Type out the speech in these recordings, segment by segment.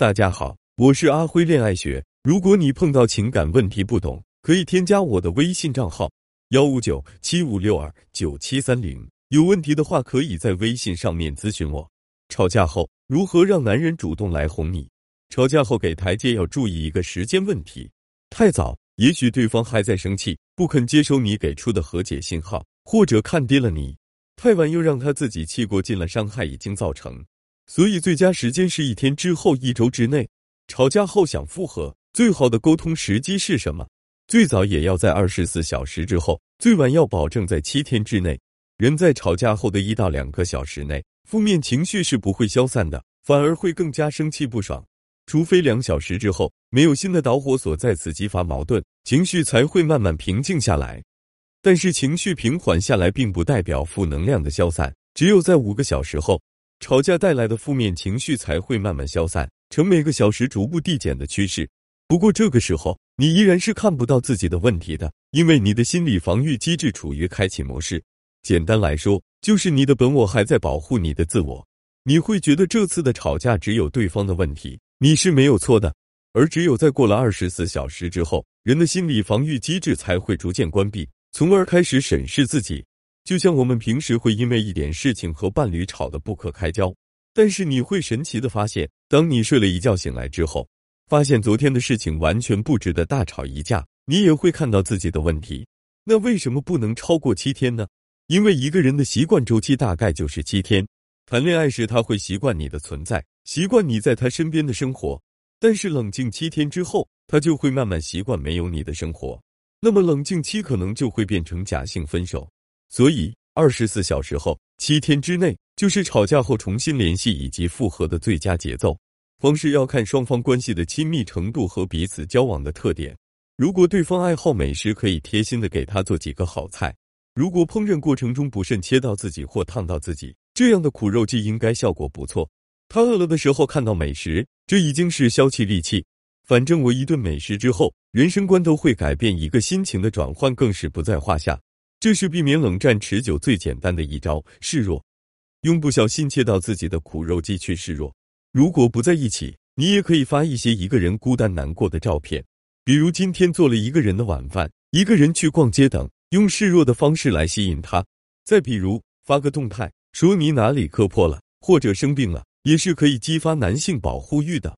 大家好，我是阿辉恋爱学。如果你碰到情感问题不懂，可以添加我的微信账号幺五九七五六二九七三零。有问题的话，可以在微信上面咨询我。吵架后如何让男人主动来哄你？吵架后给台阶要注意一个时间问题，太早，也许对方还在生气，不肯接受你给出的和解信号，或者看低了你；太晚，又让他自己气过劲了，伤害已经造成。所以，最佳时间是一天之后、一周之内。吵架后想复合，最好的沟通时机是什么？最早也要在二十四小时之后，最晚要保证在七天之内。人在吵架后的一到两个小时内，负面情绪是不会消散的，反而会更加生气不爽。除非两小时之后没有新的导火索再次激发矛盾，情绪才会慢慢平静下来。但是情绪平缓下来，并不代表负能量的消散，只有在五个小时后。吵架带来的负面情绪才会慢慢消散，呈每个小时逐步递减的趋势。不过这个时候，你依然是看不到自己的问题的，因为你的心理防御机制处于开启模式。简单来说，就是你的本我还在保护你的自我。你会觉得这次的吵架只有对方的问题，你是没有错的。而只有在过了二十四小时之后，人的心理防御机制才会逐渐关闭，从而开始审视自己。就像我们平时会因为一点事情和伴侣吵得不可开交，但是你会神奇的发现，当你睡了一觉醒来之后，发现昨天的事情完全不值得大吵一架，你也会看到自己的问题。那为什么不能超过七天呢？因为一个人的习惯周期大概就是七天。谈恋爱时他会习惯你的存在，习惯你在他身边的生活，但是冷静七天之后，他就会慢慢习惯没有你的生活。那么冷静期可能就会变成假性分手。所以，二十四小时后、七天之内，就是吵架后重新联系以及复合的最佳节奏。方式要看双方关系的亲密程度和彼此交往的特点。如果对方爱好美食，可以贴心的给他做几个好菜；如果烹饪过程中不慎切到自己或烫到自己，这样的苦肉计应该效果不错。他饿了的时候看到美食，这已经是消气利器。反正我一顿美食之后，人生观都会改变，一个心情的转换更是不在话下。这是避免冷战持久最简单的一招，示弱，用不小心切到自己的苦肉计去示弱。如果不在一起，你也可以发一些一个人孤单难过的照片，比如今天做了一个人的晚饭，一个人去逛街等，用示弱的方式来吸引他。再比如发个动态，说你哪里磕破了或者生病了，也是可以激发男性保护欲的。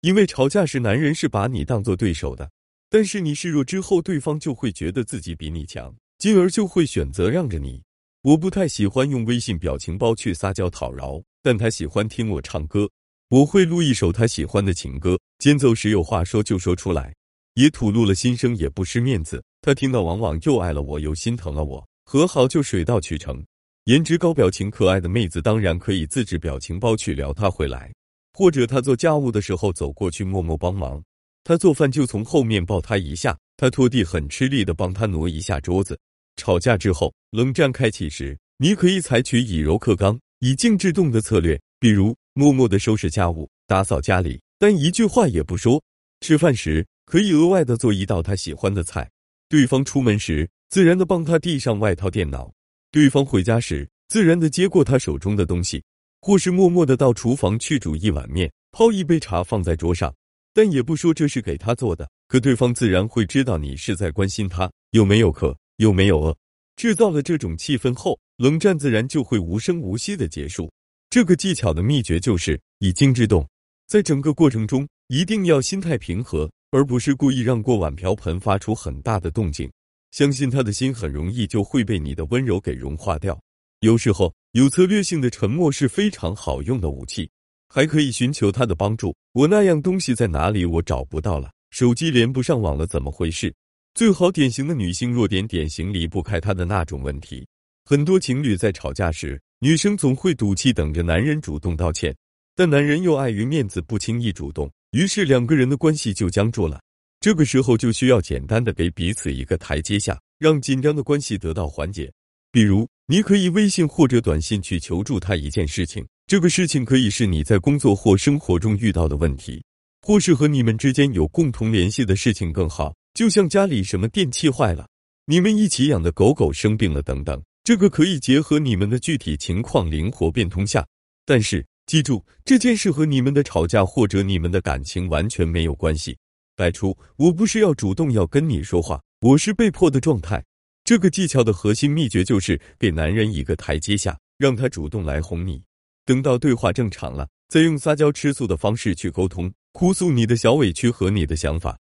因为吵架时男人是把你当做对手的，但是你示弱之后，对方就会觉得自己比你强。进而就会选择让着你。我不太喜欢用微信表情包去撒娇讨饶，但他喜欢听我唱歌，我会录一首他喜欢的情歌，间奏时有话说就说出来，也吐露了心声，也不失面子。他听到往往又爱了我，又心疼了我，和好就水到渠成。颜值高、表情可爱的妹子当然可以自制表情包去撩他回来，或者他做家务的时候走过去默默帮忙，他做饭就从后面抱他一下，他拖地很吃力的帮他挪一下桌子。吵架之后，冷战开启时，你可以采取以柔克刚、以静制动的策略，比如默默的收拾家务、打扫家里，但一句话也不说。吃饭时可以额外的做一道他喜欢的菜。对方出门时，自然的帮他递上外套、电脑；对方回家时，自然的接过他手中的东西，或是默默的到厨房去煮一碗面、泡一杯茶放在桌上，但也不说这是给他做的。可对方自然会知道你是在关心他有没有课。有没有饿？制造了这种气氛后，冷战自然就会无声无息的结束。这个技巧的秘诀就是以静制动，在整个过程中一定要心态平和，而不是故意让锅碗瓢盆发出很大的动静。相信他的心很容易就会被你的温柔给融化掉。有时候有策略性的沉默是非常好用的武器，还可以寻求他的帮助。我那样东西在哪里？我找不到了，手机连不上网了，怎么回事？最好典型的女性弱点，典型离不开她的那种问题。很多情侣在吵架时，女生总会赌气等着男人主动道歉，但男人又碍于面子不轻易主动，于是两个人的关系就僵住了。这个时候就需要简单的给彼此一个台阶下，让紧张的关系得到缓解。比如，你可以微信或者短信去求助他一件事情，这个事情可以是你在工作或生活中遇到的问题，或是和你们之间有共同联系的事情更好。就像家里什么电器坏了，你们一起养的狗狗生病了等等，这个可以结合你们的具体情况灵活变通下。但是记住，这件事和你们的吵架或者你们的感情完全没有关系。摆出我不是要主动要跟你说话，我是被迫的状态。这个技巧的核心秘诀就是给男人一个台阶下，让他主动来哄你。等到对话正常了，再用撒娇吃醋的方式去沟通，哭诉你的小委屈和你的想法。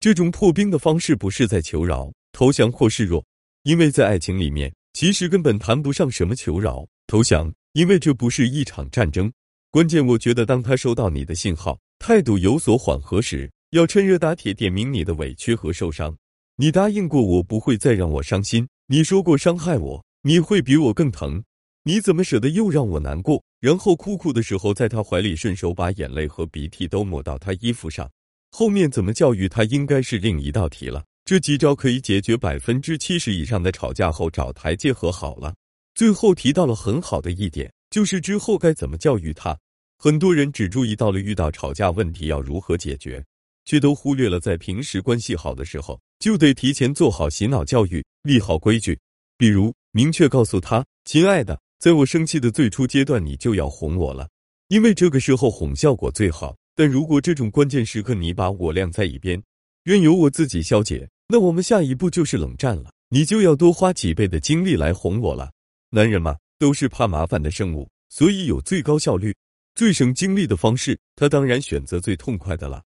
这种破冰的方式不是在求饶、投降或示弱，因为在爱情里面，其实根本谈不上什么求饶、投降，因为这不是一场战争。关键，我觉得当他收到你的信号，态度有所缓和时。要趁热打铁，点明你的委屈和受伤。你答应过我不会再让我伤心，你说过伤害我你会比我更疼，你怎么舍得又让我难过？然后哭哭的时候，在他怀里顺手把眼泪和鼻涕都抹到他衣服上。后面怎么教育他，应该是另一道题了。这几招可以解决百分之七十以上的吵架后找台阶和好了。最后提到了很好的一点，就是之后该怎么教育他。很多人只注意到了遇到吵架问题要如何解决。却都忽略了，在平时关系好的时候，就得提前做好洗脑教育，立好规矩。比如，明确告诉他：“亲爱的，在我生气的最初阶段，你就要哄我了，因为这个时候哄效果最好。但如果这种关键时刻你把我晾在一边，任由我自己消解，那我们下一步就是冷战了。你就要多花几倍的精力来哄我了。男人嘛，都是怕麻烦的生物，所以有最高效率、最省精力的方式，他当然选择最痛快的了。”